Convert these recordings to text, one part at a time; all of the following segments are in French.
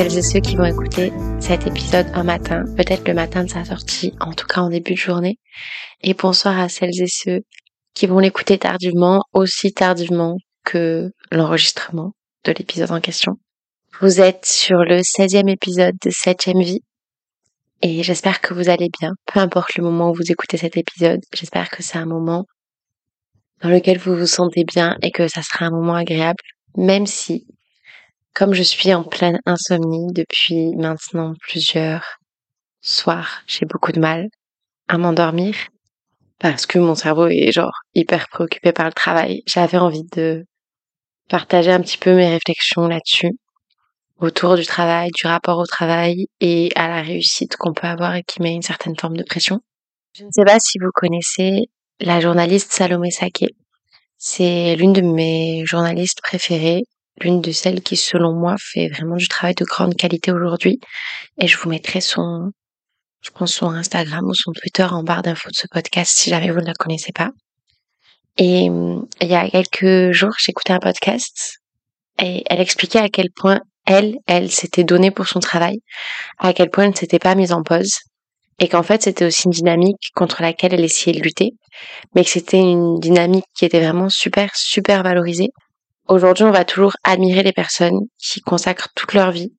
celles et ceux qui vont écouter cet épisode un matin, peut-être le matin de sa sortie, en tout cas en début de journée. Et bonsoir à celles et ceux qui vont l'écouter tardivement, aussi tardivement que l'enregistrement de l'épisode en question. Vous êtes sur le 16e épisode de 7ème vie et j'espère que vous allez bien, peu importe le moment où vous écoutez cet épisode. J'espère que c'est un moment dans lequel vous vous sentez bien et que ça sera un moment agréable, même si, comme je suis en pleine insomnie depuis maintenant plusieurs soirs, j'ai beaucoup de mal à m'endormir parce que mon cerveau est genre hyper préoccupé par le travail. J'avais envie de partager un petit peu mes réflexions là-dessus autour du travail, du rapport au travail et à la réussite qu'on peut avoir et qui met une certaine forme de pression. Je ne sais pas si vous connaissez la journaliste Salomé Saké. C'est l'une de mes journalistes préférées, l'une de celles qui, selon moi, fait vraiment du travail de grande qualité aujourd'hui. Et je vous mettrai son, je pense son Instagram ou son Twitter en barre d'infos de ce podcast si jamais vous ne la connaissez pas. Et il y a quelques jours, j'écoutais un podcast et elle expliquait à quel point elle, elle s'était donnée pour son travail, à quel point elle ne s'était pas mise en pause, et qu'en fait c'était aussi une dynamique contre laquelle elle essayait de lutter, mais que c'était une dynamique qui était vraiment super, super valorisée. Aujourd'hui, on va toujours admirer les personnes qui consacrent toute leur vie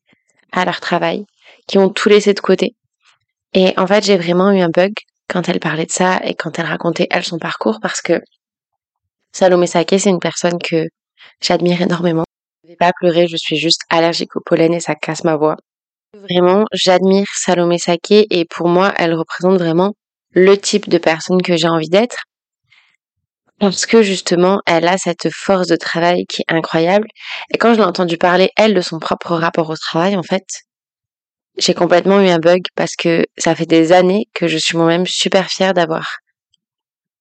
à leur travail, qui ont tout laissé de côté. Et en fait, j'ai vraiment eu un bug quand elle parlait de ça et quand elle racontait elle son parcours parce que Salomé Saké, c'est une personne que j'admire énormément. Je vais pas pleurer, je suis juste allergique au pollen et ça casse ma voix. Vraiment, j'admire Salomé Saké et pour moi, elle représente vraiment le type de personne que j'ai envie d'être. Parce que justement, elle a cette force de travail qui est incroyable. Et quand je l'ai entendu parler, elle, de son propre rapport au travail, en fait, j'ai complètement eu un bug parce que ça fait des années que je suis moi-même super fière d'avoir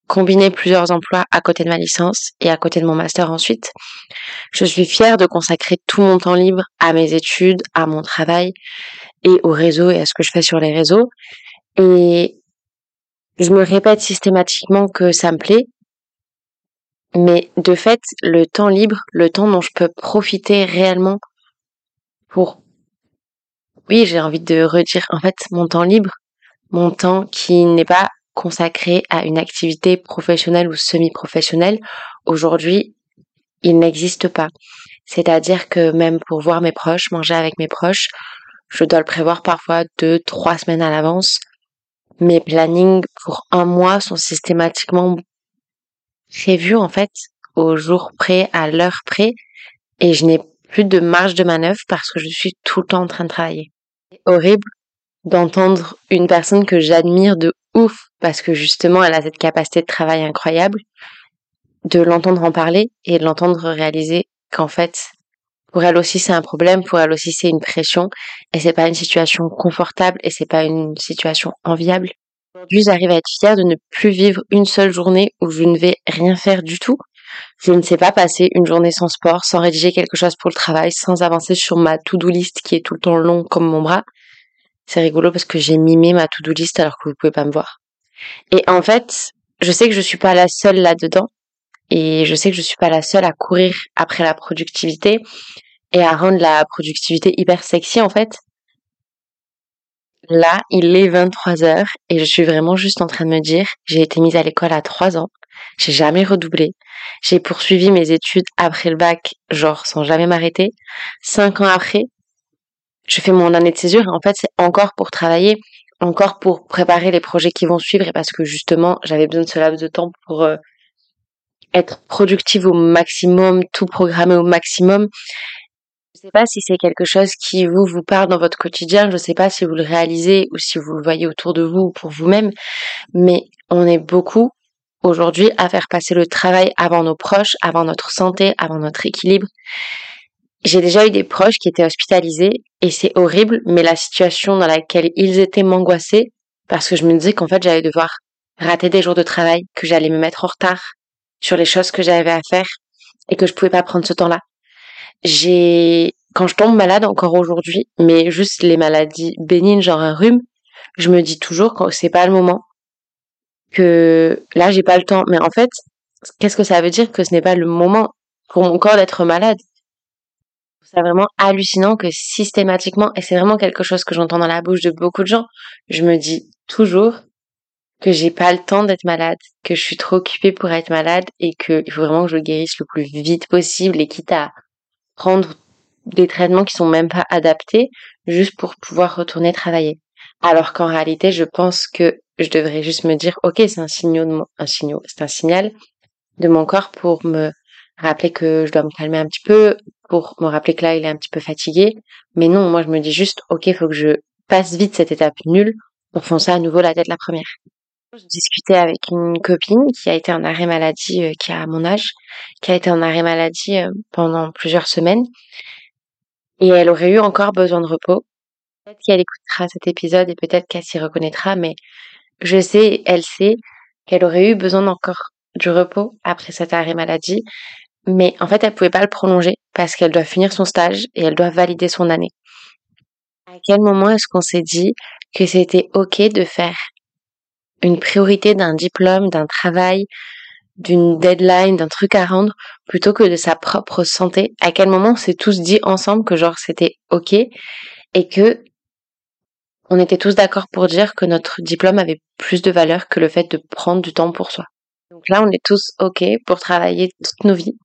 combiné plusieurs emplois à côté de ma licence et à côté de mon master ensuite. Je suis fière de consacrer tout mon temps libre à mes études, à mon travail et au réseau et à ce que je fais sur les réseaux. Et je me répète systématiquement que ça me plaît. Mais de fait, le temps libre, le temps dont je peux profiter réellement pour, oui, j'ai envie de redire, en fait, mon temps libre, mon temps qui n'est pas consacré à une activité professionnelle ou semi-professionnelle, aujourd'hui, il n'existe pas. C'est-à-dire que même pour voir mes proches, manger avec mes proches, je dois le prévoir parfois deux, trois semaines à l'avance. Mes plannings pour un mois sont systématiquement prévus en fait au jour près, à l'heure près, et je n'ai plus de marge de manœuvre parce que je suis tout le temps en train de travailler. C'est horrible d'entendre une personne que j'admire de ouf parce que justement elle a cette capacité de travail incroyable, de l'entendre en parler et de l'entendre réaliser qu'en fait pour elle aussi c'est un problème, pour elle aussi c'est une pression et c'est pas une situation confortable et c'est pas une situation enviable. J'arrive à être fière de ne plus vivre une seule journée où je ne vais rien faire du tout. Je ne sais pas passer une journée sans sport, sans rédiger quelque chose pour le travail, sans avancer sur ma to-do list qui est tout le temps long comme mon bras. C'est rigolo parce que j'ai mimé ma to-do list alors que vous pouvez pas me voir. Et en fait, je sais que je suis pas la seule là-dedans. Et je sais que je suis pas la seule à courir après la productivité et à rendre la productivité hyper sexy en fait. Là, il est 23 heures et je suis vraiment juste en train de me dire, j'ai été mise à l'école à 3 ans, j'ai jamais redoublé, j'ai poursuivi mes études après le bac, genre sans jamais m'arrêter. Cinq ans après, je fais mon année de césure et en fait c'est encore pour travailler, encore pour préparer les projets qui vont suivre et parce que justement j'avais besoin de ce laps de temps pour euh, être productive au maximum, tout programmer au maximum. Je sais pas si c'est quelque chose qui vous vous parle dans votre quotidien, je sais pas si vous le réalisez ou si vous le voyez autour de vous ou pour vous-même, mais on est beaucoup aujourd'hui à faire passer le travail avant nos proches, avant notre santé, avant notre équilibre. J'ai déjà eu des proches qui étaient hospitalisés et c'est horrible, mais la situation dans laquelle ils étaient m'angoissait parce que je me disais qu'en fait j'allais devoir rater des jours de travail, que j'allais me mettre en retard sur les choses que j'avais à faire et que je pouvais pas prendre ce temps-là. J'ai, quand je tombe malade encore aujourd'hui, mais juste les maladies bénignes, genre un rhume, je me dis toujours que c'est pas le moment, que là j'ai pas le temps. Mais en fait, qu'est-ce que ça veut dire que ce n'est pas le moment pour mon corps d'être malade? C'est vraiment hallucinant que systématiquement, et c'est vraiment quelque chose que j'entends dans la bouche de beaucoup de gens, je me dis toujours que j'ai pas le temps d'être malade, que je suis trop occupée pour être malade et qu'il faut vraiment que je guérisse le plus vite possible et quitte à prendre des traitements qui sont même pas adaptés juste pour pouvoir retourner travailler. Alors qu'en réalité, je pense que je devrais juste me dire, ok, c'est un signal, de mon, c'est un signal de mon corps pour me rappeler que je dois me calmer un petit peu, pour me rappeler que là, il est un petit peu fatigué. Mais non, moi, je me dis juste, ok, faut que je passe vite cette étape nulle pour foncer à nouveau la tête la première. Je discutais avec une copine qui a été en arrêt maladie, euh, qui a mon âge, qui a été en arrêt maladie euh, pendant plusieurs semaines. Et elle aurait eu encore besoin de repos. Peut-être qu'elle écoutera cet épisode et peut-être qu'elle s'y reconnaîtra, mais je sais, elle sait qu'elle aurait eu besoin d'encore du repos après cet arrêt maladie. Mais en fait, elle pouvait pas le prolonger parce qu'elle doit finir son stage et elle doit valider son année. À quel moment est-ce qu'on s'est dit que c'était ok de faire une priorité d'un diplôme, d'un travail, d'une deadline, d'un truc à rendre, plutôt que de sa propre santé? À quel moment on s'est tous dit ensemble que genre c'était ok et que on était tous d'accord pour dire que notre diplôme avait plus de valeur que le fait de prendre du temps pour soi? Donc là, on est tous ok pour travailler toutes nos vies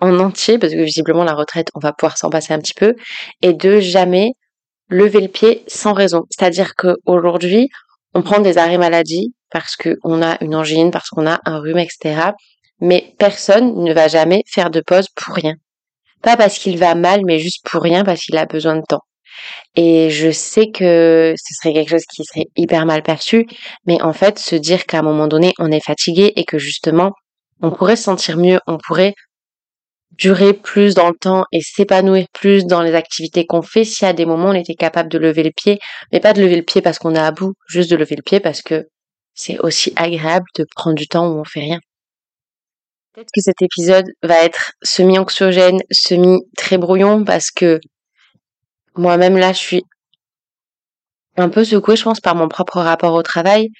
en entier, parce que visiblement la retraite, on va pouvoir s'en passer un petit peu, et de jamais lever le pied sans raison. C'est-à-dire qu'aujourd'hui, on prend des arrêts maladie parce qu'on a une angine, parce qu'on a un rhume, etc. Mais personne ne va jamais faire de pause pour rien. Pas parce qu'il va mal, mais juste pour rien, parce qu'il a besoin de temps. Et je sais que ce serait quelque chose qui serait hyper mal perçu, mais en fait, se dire qu'à un moment donné, on est fatigué et que justement, on pourrait se sentir mieux, on pourrait durer plus dans le temps et s'épanouir plus dans les activités qu'on fait si à des moments on était capable de lever le pied, mais pas de lever le pied parce qu'on est à bout, juste de lever le pied parce que c'est aussi agréable de prendre du temps où on fait rien. Peut-être que cet épisode va être semi-anxiogène, semi-très brouillon parce que moi-même là je suis un peu secouée je pense par mon propre rapport au travail.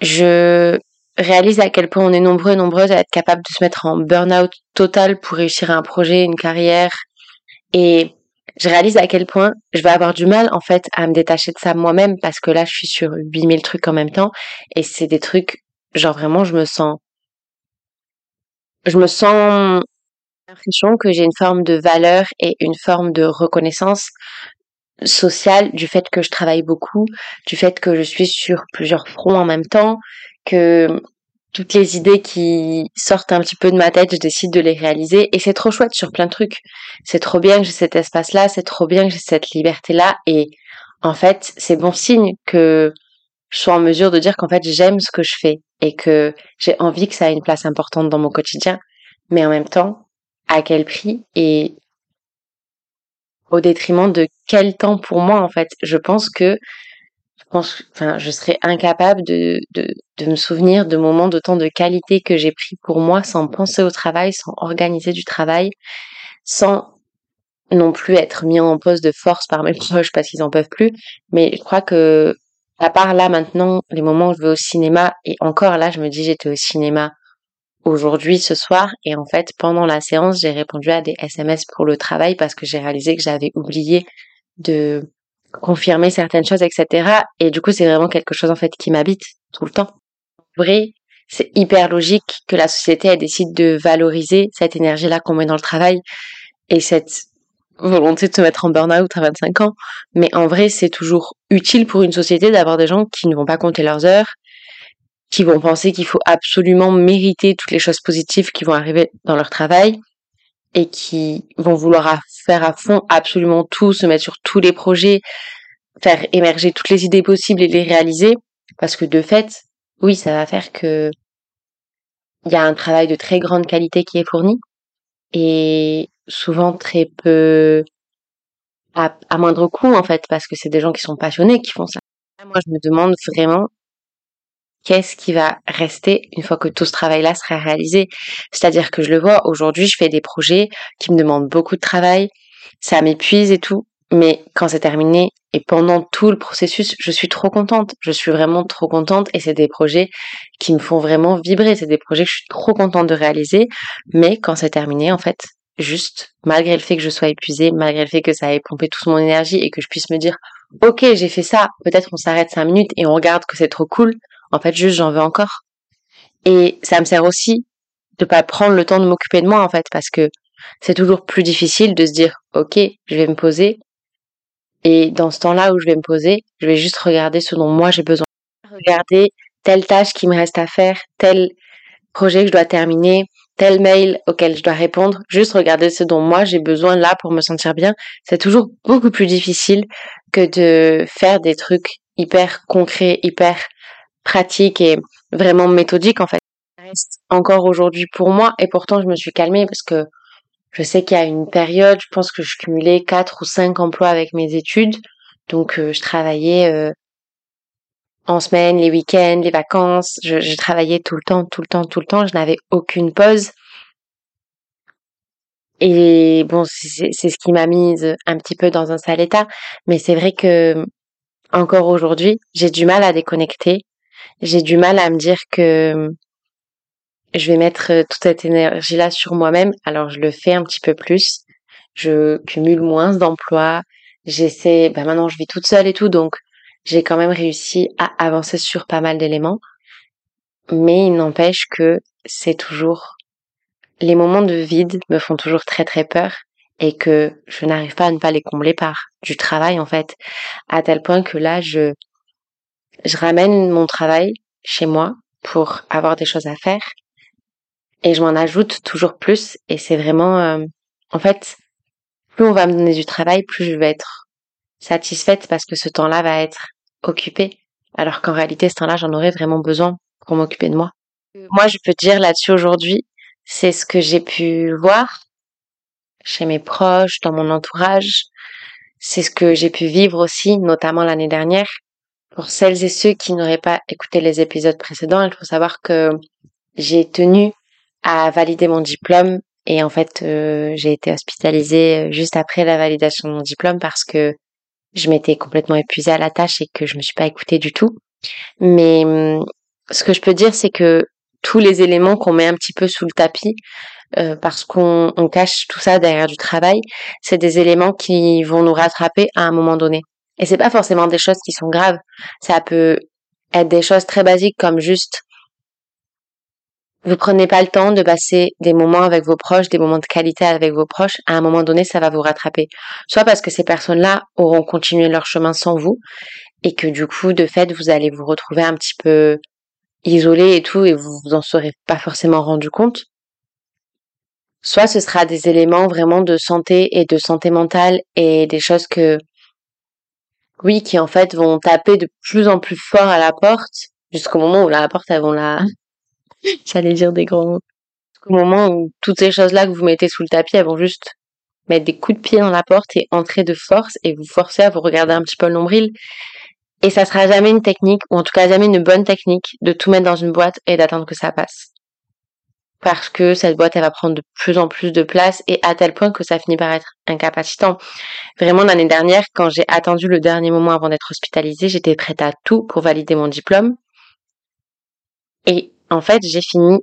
Je réalise à quel point on est nombreux et nombreuses à être capables de se mettre en burn-out total pour réussir un projet, une carrière. Et je réalise à quel point je vais avoir du mal, en fait, à me détacher de ça moi-même parce que là, je suis sur 8000 trucs en même temps et c'est des trucs, genre vraiment, je me sens, je me sens l'impression que j'ai une forme de valeur et une forme de reconnaissance sociale du fait que je travaille beaucoup, du fait que je suis sur plusieurs fronts en même temps, que toutes les idées qui sortent un petit peu de ma tête, je décide de les réaliser et c'est trop chouette sur plein de trucs. C'est trop bien que j'ai cet espace-là, c'est trop bien que j'ai cette liberté-là et en fait, c'est bon signe que je sois en mesure de dire qu'en fait, j'aime ce que je fais et que j'ai envie que ça ait une place importante dans mon quotidien, mais en même temps, à quel prix et au détriment de quel temps pour moi en fait. Je pense que pense, enfin, je serais incapable de, de, de me souvenir de moments temps de qualité que j'ai pris pour moi sans penser au travail, sans organiser du travail, sans non plus être mis en pause de force par mes proches parce qu'ils en peuvent plus. Mais je crois que, à part là maintenant, les moments où je vais au cinéma, et encore là, je me dis j'étais au cinéma aujourd'hui, ce soir, et en fait, pendant la séance, j'ai répondu à des SMS pour le travail parce que j'ai réalisé que j'avais oublié de confirmer certaines choses, etc. Et du coup, c'est vraiment quelque chose en fait qui m'habite tout le temps. En vrai, c'est hyper logique que la société elle décide de valoriser cette énergie-là qu'on met dans le travail et cette volonté de se mettre en burn-out à 25 ans. Mais en vrai, c'est toujours utile pour une société d'avoir des gens qui ne vont pas compter leurs heures, qui vont penser qu'il faut absolument mériter toutes les choses positives qui vont arriver dans leur travail et qui vont vouloir faire à fond absolument tout, se mettre sur tous les projets, faire émerger toutes les idées possibles et les réaliser, parce que de fait, oui, ça va faire que il y a un travail de très grande qualité qui est fourni et souvent très peu à, à moindre coût en fait, parce que c'est des gens qui sont passionnés qui font ça. Moi, je me demande vraiment qu'est-ce qui va rester une fois que tout ce travail-là sera réalisé. C'est-à-dire que je le vois, aujourd'hui, je fais des projets qui me demandent beaucoup de travail, ça m'épuise et tout, mais quand c'est terminé et pendant tout le processus, je suis trop contente. Je suis vraiment trop contente et c'est des projets qui me font vraiment vibrer. C'est des projets que je suis trop contente de réaliser, mais quand c'est terminé, en fait, juste, malgré le fait que je sois épuisée, malgré le fait que ça ait pompé toute mon énergie et que je puisse me dire, ok, j'ai fait ça, peut-être on s'arrête cinq minutes et on regarde que c'est trop cool. En fait, juste, j'en veux encore. Et ça me sert aussi de pas prendre le temps de m'occuper de moi, en fait, parce que c'est toujours plus difficile de se dire, ok, je vais me poser. Et dans ce temps-là où je vais me poser, je vais juste regarder ce dont moi j'ai besoin. Regarder telle tâche qui me reste à faire, tel projet que je dois terminer, tel mail auquel je dois répondre, juste regarder ce dont moi j'ai besoin là pour me sentir bien, c'est toujours beaucoup plus difficile que de faire des trucs hyper concrets, hyper pratiques et vraiment méthodiques en fait. Reste encore aujourd'hui pour moi et pourtant je me suis calmée parce que je sais qu'il y a une période, je pense que je cumulais quatre ou cinq emplois avec mes études. Donc euh, je travaillais euh, en semaine, les week-ends, les vacances. Je, je, travaillais tout le temps, tout le temps, tout le temps. Je n'avais aucune pause. Et bon, c'est ce qui m'a mise un petit peu dans un sale état. Mais c'est vrai que encore aujourd'hui, j'ai du mal à déconnecter. J'ai du mal à me dire que je vais mettre toute cette énergie-là sur moi-même. Alors je le fais un petit peu plus. Je cumule moins d'emplois. J'essaie, ben maintenant je vis toute seule et tout, donc j'ai quand même réussi à avancer sur pas mal d'éléments. Mais il n'empêche que c'est toujours les moments de vide me font toujours très très peur et que je n'arrive pas à ne pas les combler par du travail en fait à tel point que là je je ramène mon travail chez moi pour avoir des choses à faire et je m'en ajoute toujours plus et c'est vraiment euh, en fait plus on va me donner du travail plus je vais être satisfaite parce que ce temps-là va être occupé alors qu'en réalité ce temps-là j'en aurais vraiment besoin pour m'occuper de moi. Moi je peux te dire là-dessus aujourd'hui c'est ce que j'ai pu voir chez mes proches, dans mon entourage. C'est ce que j'ai pu vivre aussi, notamment l'année dernière. Pour celles et ceux qui n'auraient pas écouté les épisodes précédents, il faut savoir que j'ai tenu à valider mon diplôme et en fait euh, j'ai été hospitalisée juste après la validation de mon diplôme parce que je m'étais complètement épuisée à la tâche et que je me suis pas écoutée du tout. Mais hum, ce que je peux dire c'est que tous les éléments qu'on met un petit peu sous le tapis euh, parce qu'on on cache tout ça derrière du travail, c'est des éléments qui vont nous rattraper à un moment donné. Et c'est pas forcément des choses qui sont graves. Ça peut être des choses très basiques comme juste vous prenez pas le temps de passer des moments avec vos proches, des moments de qualité avec vos proches, à un moment donné, ça va vous rattraper. Soit parce que ces personnes-là auront continué leur chemin sans vous, et que du coup, de fait, vous allez vous retrouver un petit peu isolé et tout, et vous vous en serez pas forcément rendu compte. Soit ce sera des éléments vraiment de santé et de santé mentale et des choses que, oui, qui en fait vont taper de plus en plus fort à la porte jusqu'au moment où la porte, elles vont la, j'allais dire des grands, jusqu'au moment où toutes ces choses-là que vous mettez sous le tapis, elles vont juste mettre des coups de pied dans la porte et entrer de force et vous forcer à vous regarder un petit peu le nombril. Et ça sera jamais une technique, ou en tout cas jamais une bonne technique, de tout mettre dans une boîte et d'attendre que ça passe. Parce que cette boîte, elle va prendre de plus en plus de place et à tel point que ça finit par être incapacitant. Vraiment, l'année dernière, quand j'ai attendu le dernier moment avant d'être hospitalisée, j'étais prête à tout pour valider mon diplôme. Et en fait, j'ai fini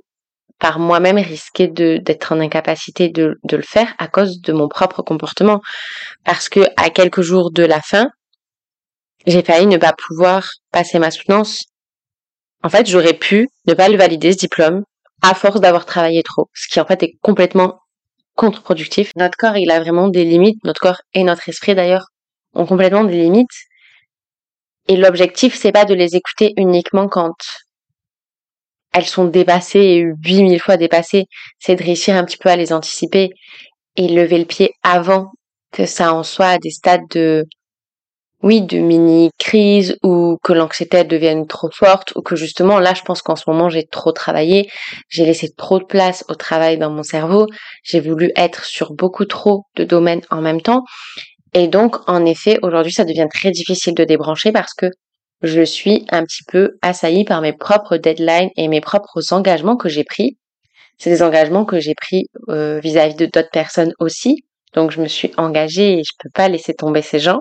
par moi-même risquer de d'être en incapacité de, de le faire à cause de mon propre comportement. Parce que à quelques jours de la fin, j'ai failli ne pas pouvoir passer ma soutenance. En fait, j'aurais pu ne pas le valider ce diplôme à force d'avoir travaillé trop, ce qui en fait est complètement contre-productif. Notre corps, il a vraiment des limites, notre corps et notre esprit d'ailleurs ont complètement des limites. Et l'objectif, c'est pas de les écouter uniquement quand elles sont dépassées et 8000 fois dépassées, c'est de réussir un petit peu à les anticiper et lever le pied avant que ça en soit à des stades de oui, de mini-crises ou que l'anxiété devienne trop forte ou que justement, là, je pense qu'en ce moment, j'ai trop travaillé, j'ai laissé trop de place au travail dans mon cerveau, j'ai voulu être sur beaucoup trop de domaines en même temps. Et donc, en effet, aujourd'hui, ça devient très difficile de débrancher parce que je suis un petit peu assaillie par mes propres deadlines et mes propres engagements que j'ai pris. C'est des engagements que j'ai pris euh, vis-à-vis de d'autres personnes aussi. Donc, je me suis engagée et je peux pas laisser tomber ces gens.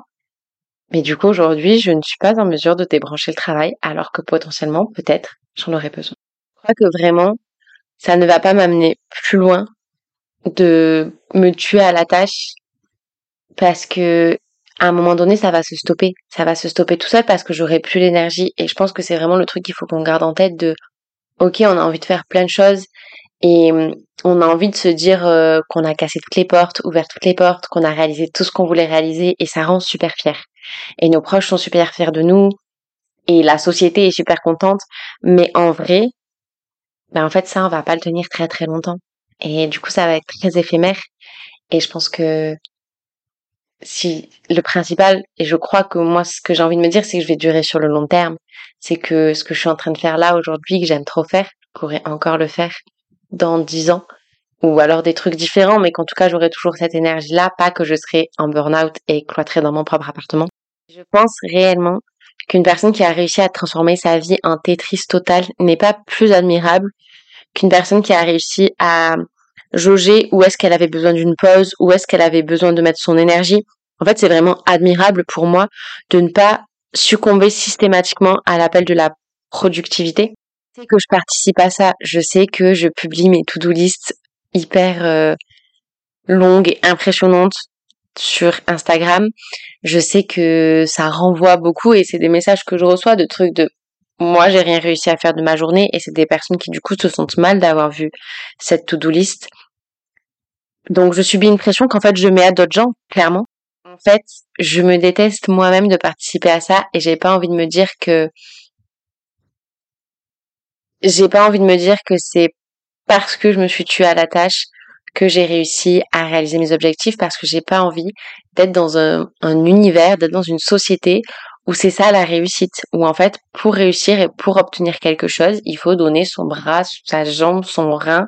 Mais du coup, aujourd'hui, je ne suis pas en mesure de débrancher le travail, alors que potentiellement, peut-être, j'en aurais besoin. Je crois que vraiment, ça ne va pas m'amener plus loin de me tuer à la tâche parce que à un moment donné, ça va se stopper. Ça va se stopper tout seul parce que j'aurai plus l'énergie. Et je pense que c'est vraiment le truc qu'il faut qu'on garde en tête de, ok, on a envie de faire plein de choses et on a envie de se dire euh, qu'on a cassé toutes les portes, ouvert toutes les portes, qu'on a réalisé tout ce qu'on voulait réaliser et ça rend super fier. Et nos proches sont super fiers de nous et la société est super contente. Mais en vrai, ben en fait ça, on va pas le tenir très très longtemps. Et du coup, ça va être très éphémère. Et je pense que si le principal, et je crois que moi, ce que j'ai envie de me dire, c'est que je vais durer sur le long terme. C'est que ce que je suis en train de faire là aujourd'hui, que j'aime trop faire, je pourrais encore le faire dans dix ans, ou alors des trucs différents, mais qu'en tout cas, j'aurai toujours cette énergie-là, pas que je serai en burn-out et cloîtrée dans mon propre appartement. Je pense réellement qu'une personne qui a réussi à transformer sa vie en Tetris total n'est pas plus admirable qu'une personne qui a réussi à jauger où est-ce qu'elle avait besoin d'une pause, où est-ce qu'elle avait besoin de mettre son énergie. En fait, c'est vraiment admirable pour moi de ne pas succomber systématiquement à l'appel de la productivité. Je sais que je participe à ça, je sais que je publie mes to-do lists hyper euh, longues et impressionnantes sur Instagram. Je sais que ça renvoie beaucoup et c'est des messages que je reçois de trucs de moi j'ai rien réussi à faire de ma journée et c'est des personnes qui du coup se sentent mal d'avoir vu cette to-do list donc je subis une pression qu'en fait je mets à d'autres gens, clairement. En fait, je me déteste moi-même de participer à ça et j'ai pas envie de me dire que j'ai pas envie de me dire que c'est parce que je me suis tuée à la tâche que j'ai réussi à réaliser mes objectifs parce que j'ai pas envie d'être dans un, un univers, d'être dans une société où c'est ça la réussite, où en fait, pour réussir et pour obtenir quelque chose, il faut donner son bras, sa jambe, son rein,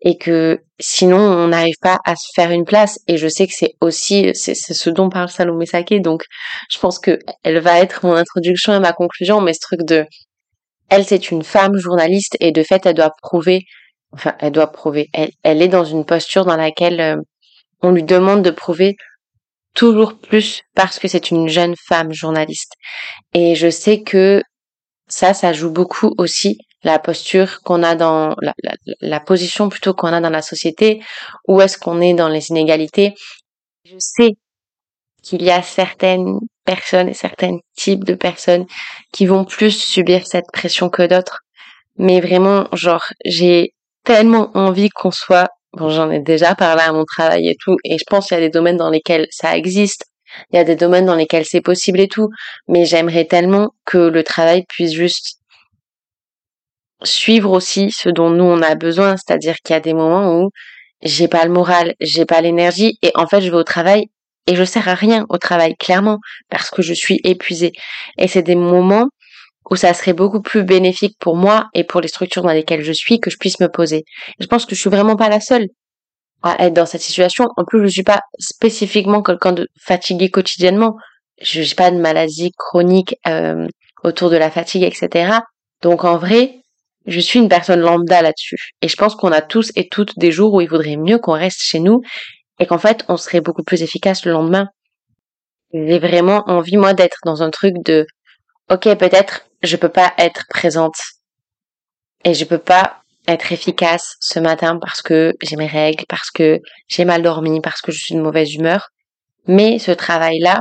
et que sinon on n'arrive pas à se faire une place. Et je sais que c'est aussi, c'est ce dont parle Salomé Saké, donc je pense que elle va être mon introduction et ma conclusion, mais ce truc de, elle c'est une femme journaliste. Et de fait elle doit prouver, enfin elle doit prouver, elle, elle est dans une posture dans laquelle euh, on lui demande de prouver toujours plus parce que c'est une jeune femme journaliste. Et je sais que ça, ça joue beaucoup aussi la posture qu'on a dans la, position plutôt qu'on a dans la société, où est-ce qu'on est dans les inégalités? Je sais qu'il y a certaines personnes et certains types de personnes qui vont plus subir cette pression que d'autres. Mais vraiment, genre, j'ai tellement envie qu'on soit Bon, j'en ai déjà parlé à mon travail et tout, et je pense qu'il y a des domaines dans lesquels ça existe, il y a des domaines dans lesquels c'est possible et tout, mais j'aimerais tellement que le travail puisse juste suivre aussi ce dont nous on a besoin, c'est-à-dire qu'il y a des moments où j'ai pas le moral, j'ai pas l'énergie, et en fait je vais au travail et je sers à rien au travail, clairement, parce que je suis épuisée. Et c'est des moments où ça serait beaucoup plus bénéfique pour moi et pour les structures dans lesquelles je suis que je puisse me poser. je pense que je suis vraiment pas la seule à être dans cette situation. En plus, je suis pas spécifiquement quelqu'un de fatigué quotidiennement. Je n'ai pas de maladie chronique euh, autour de la fatigue, etc. Donc en vrai, je suis une personne lambda là-dessus. Et je pense qu'on a tous et toutes des jours où il vaudrait mieux qu'on reste chez nous et qu'en fait, on serait beaucoup plus efficace le lendemain. J'ai vraiment envie, moi, d'être dans un truc de, ok, peut-être je peux pas être présente et je peux pas être efficace ce matin parce que j'ai mes règles, parce que j'ai mal dormi, parce que je suis de mauvaise humeur. Mais ce travail-là,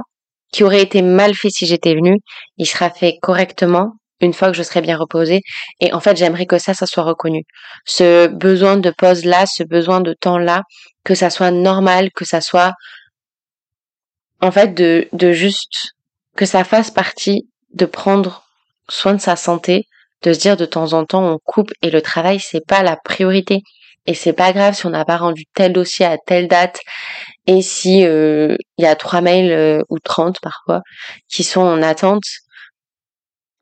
qui aurait été mal fait si j'étais venue, il sera fait correctement une fois que je serai bien reposée. Et en fait, j'aimerais que ça, ça soit reconnu. Ce besoin de pause-là, ce besoin de temps-là, que ça soit normal, que ça soit, en fait, de, de juste, que ça fasse partie de prendre soin de sa santé, de se dire de temps en temps on coupe et le travail c'est pas la priorité. Et c'est pas grave si on n'a pas rendu tel dossier à telle date et si euh, il y a trois mails euh, ou trente parfois qui sont en attente.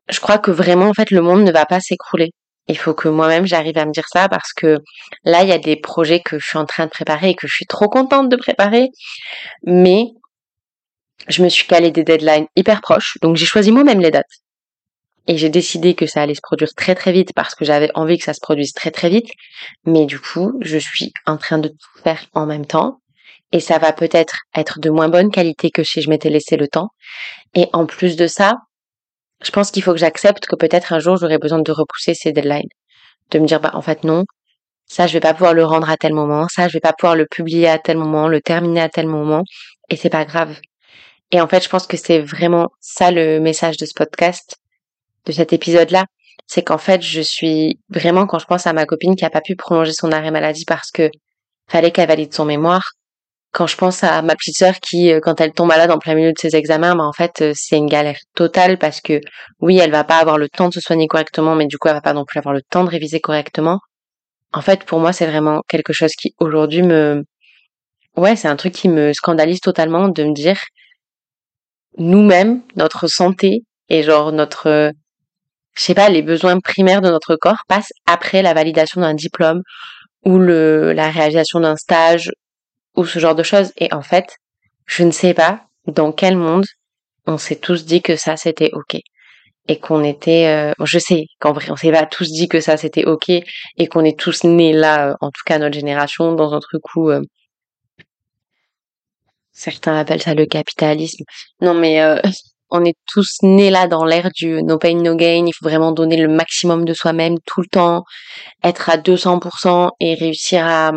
Je crois que vraiment en fait le monde ne va pas s'écrouler. Il faut que moi-même j'arrive à me dire ça parce que là il y a des projets que je suis en train de préparer et que je suis trop contente de préparer, mais je me suis calé des deadlines hyper proches, donc j'ai choisi moi-même les dates. Et j'ai décidé que ça allait se produire très très vite parce que j'avais envie que ça se produise très très vite. Mais du coup, je suis en train de tout faire en même temps. Et ça va peut-être être de moins bonne qualité que si je m'étais laissé le temps. Et en plus de ça, je pense qu'il faut que j'accepte que peut-être un jour j'aurai besoin de repousser ces deadlines. De me dire, bah, en fait, non. ça je vais pas pouvoir le rendre à tel moment, ça je vais pas pouvoir le publier à tel moment, le terminer à tel moment, et c'est pas grave. Et en fait, je pense que c'est vraiment ça le message de ce podcast, de cet épisode-là. C'est qu'en fait, je suis vraiment, quand je pense à ma copine qui a pas pu prolonger son arrêt maladie parce que fallait qu'elle valide son mémoire, quand je pense à ma petite sœur qui, euh, quand elle tombe malade en plein milieu de ses examens, bah en fait, euh, c'est une galère totale parce que oui, elle va pas avoir le temps de se soigner correctement, mais du coup, elle va pas non plus avoir le temps de réviser correctement. En fait, pour moi, c'est vraiment quelque chose qui aujourd'hui me, ouais, c'est un truc qui me scandalise totalement de me dire, nous-mêmes, notre santé et genre notre, je sais pas, les besoins primaires de notre corps passent après la validation d'un diplôme ou le, la réalisation d'un stage ou ce genre de choses. Et en fait, je ne sais pas dans quel monde on s'est tous dit que ça c'était ok et qu'on était euh, je sais qu'en vrai on s'est pas tous dit que ça c'était ok et qu'on est tous nés là en tout cas notre génération dans un truc où euh, certains appellent ça le capitalisme non mais euh, on est tous nés là dans l'ère du no pain no gain. Il faut vraiment donner le maximum de soi-même tout le temps être à 200% et réussir à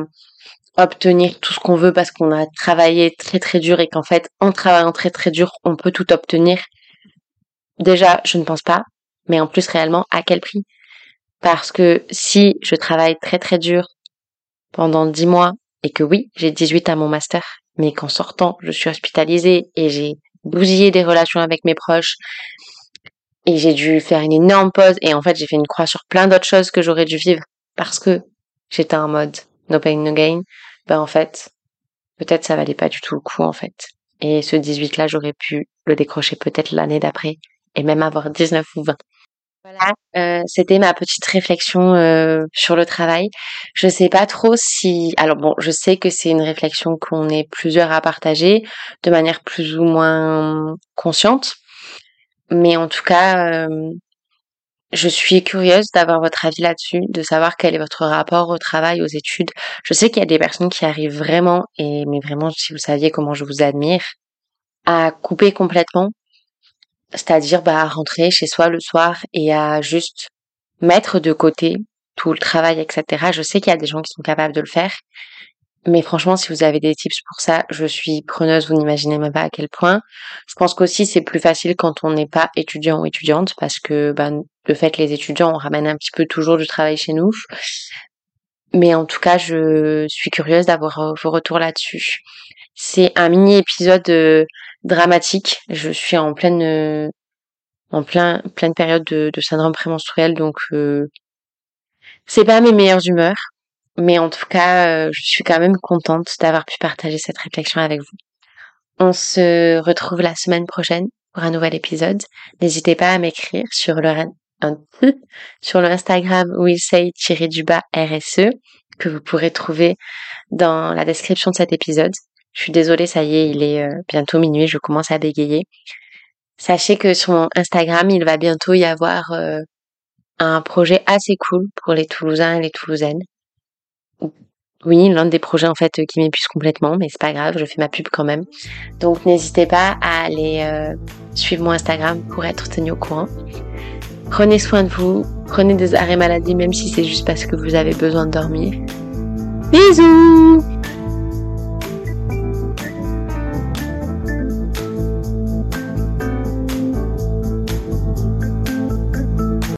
obtenir tout ce qu'on veut parce qu'on a travaillé très très dur et qu'en fait en travaillant très très dur on peut tout obtenir. Déjà je ne pense pas mais en plus réellement à quel prix? Parce que si je travaille très très dur pendant 10 mois et que oui j'ai 18 à mon master mais qu'en sortant je suis hospitalisée et j'ai bousillé des relations avec mes proches et j'ai dû faire une énorme pause et en fait j'ai fait une croix sur plein d'autres choses que j'aurais dû vivre parce que j'étais en mode no pain no gain, ben en fait, peut-être ça valait pas du tout le coup en fait. Et ce 18 là, j'aurais pu le décrocher peut-être l'année d'après et même avoir 19 ou 20. Voilà, euh, c'était ma petite réflexion euh, sur le travail. Je sais pas trop si, alors bon, je sais que c'est une réflexion qu'on est plusieurs à partager de manière plus ou moins consciente, mais en tout cas, euh, je suis curieuse d'avoir votre avis là-dessus, de savoir quel est votre rapport au travail, aux études. Je sais qu'il y a des personnes qui arrivent vraiment, et mais vraiment, si vous saviez comment je vous admire, à couper complètement, c'est-à-dire bah, rentrer chez soi le soir et à juste mettre de côté tout le travail, etc. Je sais qu'il y a des gens qui sont capables de le faire, mais franchement, si vous avez des tips pour ça, je suis preneuse, vous n'imaginez même pas à quel point. Je pense qu'aussi c'est plus facile quand on n'est pas étudiant ou étudiante parce que ben, de fait les étudiants on ramène un petit peu toujours du travail chez nous. Mais en tout cas, je suis curieuse d'avoir vos retours là-dessus. C'est un mini épisode euh, dramatique. Je suis en pleine euh, en plein pleine période de, syndrome prémenstruel donc c'est pas mes meilleures humeurs mais en tout cas, euh, je suis quand même contente d'avoir pu partager cette réflexion avec vous. On se retrouve la semaine prochaine pour un nouvel épisode. N'hésitez pas à m'écrire sur le sur le Instagram willsay-du-bas RSE que vous pourrez trouver dans la description de cet épisode. Je suis désolée, ça y est, il est euh, bientôt minuit, je commence à bégayer. Sachez que sur Instagram, il va bientôt y avoir euh, un projet assez cool pour les Toulousains et les Toulousaines. Oui, l'un des projets en fait qui m'épuise complètement, mais c'est pas grave, je fais ma pub quand même. Donc n'hésitez pas à aller euh, suivre mon Instagram pour être tenu au courant. Prenez soin de vous, prenez des arrêts maladie même si c'est juste parce que vous avez besoin de dormir. Bisous